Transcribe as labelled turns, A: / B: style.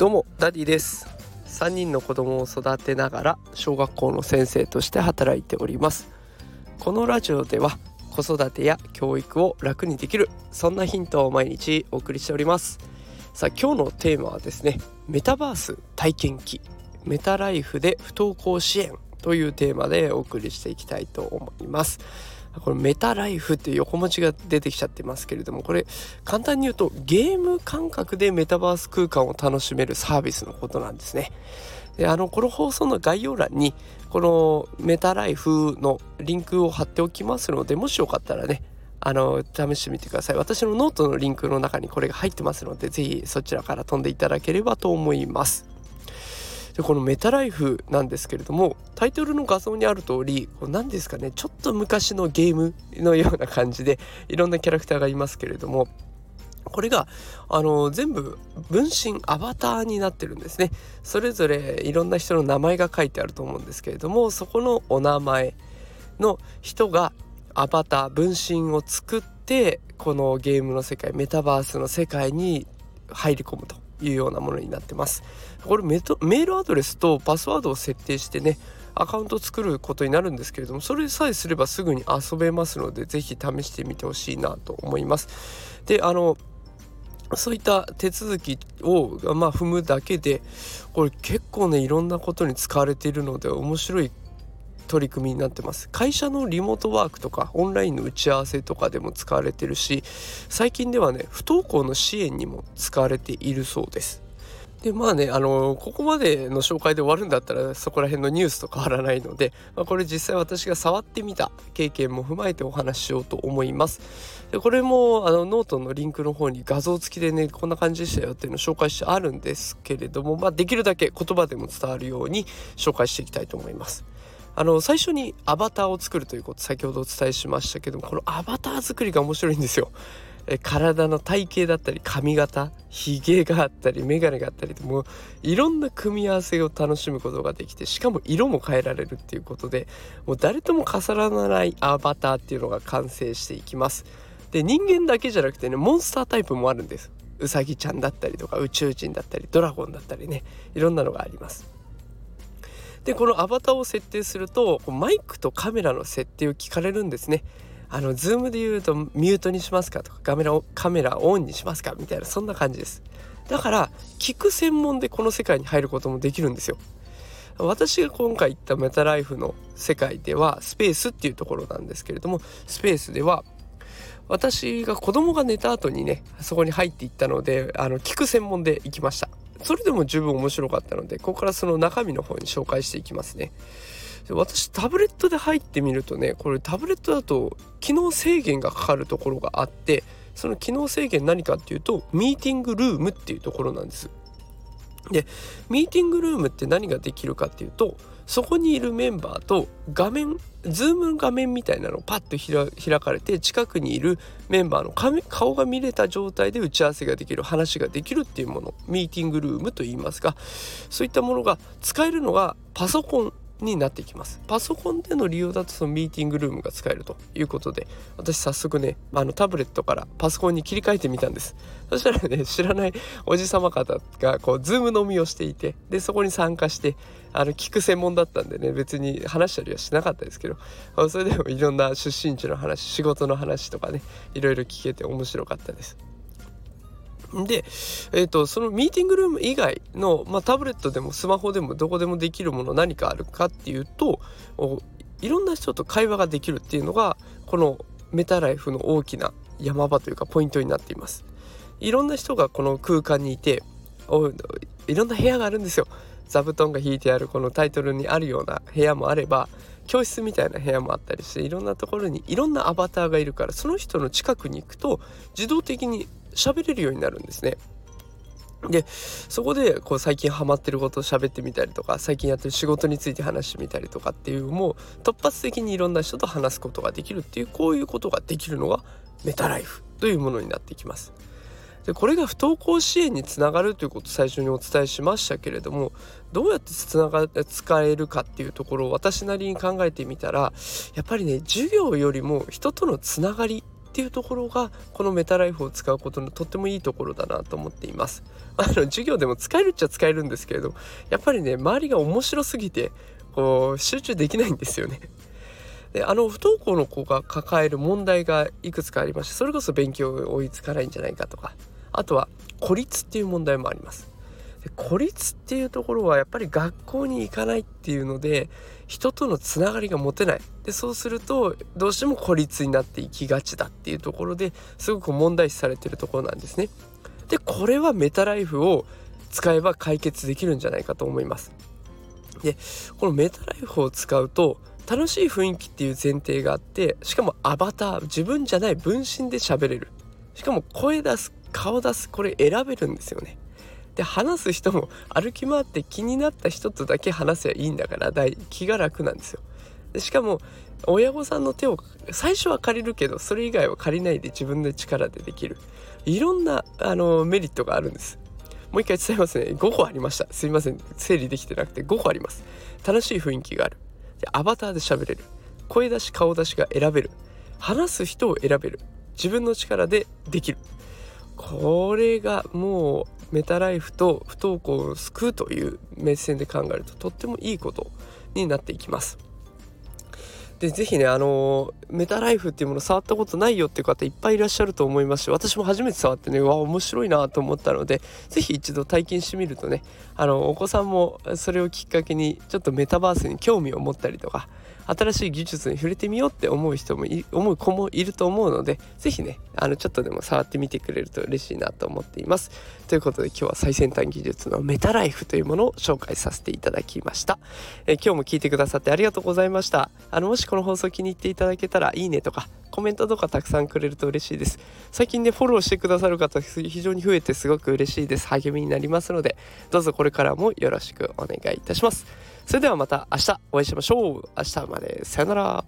A: どうもダディです。3人の子供を育てながら小学校の先生として働いております。このラジオでは子育てや教育を楽にできるそんなヒントを毎日お送りしております。さあ今日のテーマはですねメタバース体験記。メタライフで不登校支援。というテーマでお送りしていきたいと思います。これメタライフっていう横文字が出てきちゃってますけれどもこれ簡単に言うとゲーム感覚でメタバース空間を楽しめるサービスのことなんですね。であのこの放送の概要欄にこのメタライフのリンクを貼っておきますのでもしよかったらねあの試してみてください。私のノートのリンクの中にこれが入ってますので是非そちらから飛んでいただければと思います。でこのメタライフなんですけれどもタイトルの画像にある通り何ですかねちょっと昔のゲームのような感じでいろんなキャラクターがいますけれどもこれがあの全部分身アバターになってるんですね。それぞれいろんな人の名前が書いてあると思うんですけれどもそこのお名前の人がアバター分身を作ってこのゲームの世界メタバースの世界に入り込むと。いうようなものになってます。これメールアドレスとパスワードを設定してねアカウント作ることになるんですけれどもそれさえすればすぐに遊べますので是非試してみてほしいなと思います。であのそういった手続きを、まあ、踏むだけでこれ結構ねいろんなことに使われているので面白い取り組みになってます。会社のリモートワークとかオンラインの打ち合わせとかでも使われてるし最近ではね不登校の支援にも使われているそうです。でまあねあのここまでの紹介で終わるんだったらそこら辺のニュースと変わらないので、まあ、これ実際私が触ってみた経験も踏まえてお話ししようと思います。でこれもあのノートのリンクの方に画像付きでねこんな感じでしたよっていうのを紹介してあるんですけれども、まあ、できるだけ言葉でも伝わるように紹介していきたいと思います。あの最初にアバターを作るということ先ほどお伝えしましたけどもこのアバター作りが面白いんですよ。え体の体型だったり髪型ひげがあったり眼鏡があったりともういろんな組み合わせを楽しむことができてしかも色も変えられるっていうことでもう誰とも重ならないアバターっていうのが完成していきます。で人間だけじゃなくてねモンスタータイプもあるんです。うさぎちゃんだったりとか宇宙人だったりドラゴンだったりねいろんなのがあります。でこのアバターを設定するとマイクとカメラの設定を聞かれるんですね。あのズームで言うとミュートにしますかとかカメラをカメラオンにしますかみたいなそんな感じです。だから聞く専門でこの世界に入ることもできるんですよ。私が今回行ったメタライフの世界ではスペースっていうところなんですけれどもスペースでは私が子供が寝た後にねそこに入っていったのであの聞く専門で行きました。それでも十分面白かったのでここからその中身の方に紹介していきますね。私タブレットで入ってみるとねこれタブレットだと機能制限がかかるところがあってその機能制限何かっていうとミーティングルームっていうところなんです。でミーティングルームって何ができるかっていうとそこにいるメンバーと画面ズーム画面みたいなのをパッと開かれて近くにいるメンバーの顔が見れた状態で打ち合わせができる話ができるっていうものミーティングルームといいますかそういったものが使えるのがパソコンになっていきます。パソコンでの利用だとそのミーティングルームが使えるということで私早速ねあのタブレットからパソコンに切り替えてみたんです。そしたらね 知らないおじさま方がこうズーム飲みをしていてでそこに参加してあの聞く専門だったんでね別に話したりはしなかったですけどそれでもいろんな出身地の話仕事の話とかねいろいろ聞けて面白かったです。で、えーと、そのミーティングルーム以外の、まあ、タブレットでもスマホでもどこでもできるもの何かあるかっていうといろんな人と会話ができるっていうのがこのメタライフの大きな山場というかポイントになっています。いろんな人がこの空間にいていろんな部屋があるんですよ。座布団が引いてあるこのタイトルにあるような部屋もあれば教室みたいな部屋もあったりしていろんなところにいろんなアバターがいるからその人の近くに行くと自動的に喋れるようになるんですね。でそこでこう最近ハマってることを喋ってみたりとか最近やってる仕事について話してみたりとかっていうもう突発的にいろんな人と話すことができるっていうこういうことができるのがメタライフというものになってきます。でこれが不登校支援につながるということを最初にお伝えしましたけれどもどうやってつなが使えるかっていうところを私なりに考えてみたらやっぱりね授業よりも人とのつながりっていうところがこのメタライフを使うことのとってもいいところだなと思っています。あの授業でも使えるっちゃ使えるんですけれどやっぱりね周りが面白すぎてこう集中できないんですよね。であの不登校の子が抱える問題がいくつかありましてそれこそ勉強追いつかないんじゃないかとかあとは孤立っていう問題もあります。で孤立っていうところはやっぱり学校に行かないっていうので人とのつながりが持てない。でそうするとどうしても孤立になっていきがちだっていうところですごく問題視されてるところなんですね。でこれはメタライフを使えば解決できるんじゃないかと思います。でこのメタライフを使うと楽しい雰囲気っていう前提があってしかもアバター自分じゃない分身で喋れる。しかも声出す顔出すこれ選べるんですよね。で話す人も歩き回って気になった人とだけ話せばいいんだから気が楽なんですよ。でしかも親御さんの手を最初は借りるけどそれ以外は借りないで自分の力でできる。いろんなあのメリットがあるんです。もう一回伝えますね。5個ありました。すいません。整理できてなくて5個あります。楽しい雰囲気がある。でアバターで喋れる。声出し顔出しが選べる。話す人を選べる。自分の力でできる。これがもうメタライフと不登校を救うという目線で考えるととってもいいことになっていきます。で是非ねあのメタライフっていうもの触ったことないよっていう方いっぱいいらっしゃると思いますし私も初めて触ってねわ面白いなと思ったので是非一度体験してみるとねあのお子さんもそれをきっかけにちょっとメタバースに興味を持ったりとか新しい技術に触れてみようって思う人も思う子もいると思うので是非ねあのちょっとでも触ってみてくれると嬉しいなと思っています。ということで今日は最先端技術のメタライフというものを紹介させていただきました、え今日も聞いてくださってありがとうございました。あのもしこの放送気に入っていただけたららいいねとかコメントとかたくさんくれると嬉しいです。最近ねフォローしてくださる方非常に増えてすごく嬉しいです。励みになりますのでどうぞこれからもよろしくお願いいたします。それではまた明日お会いしましょう。明日まで。さよなら。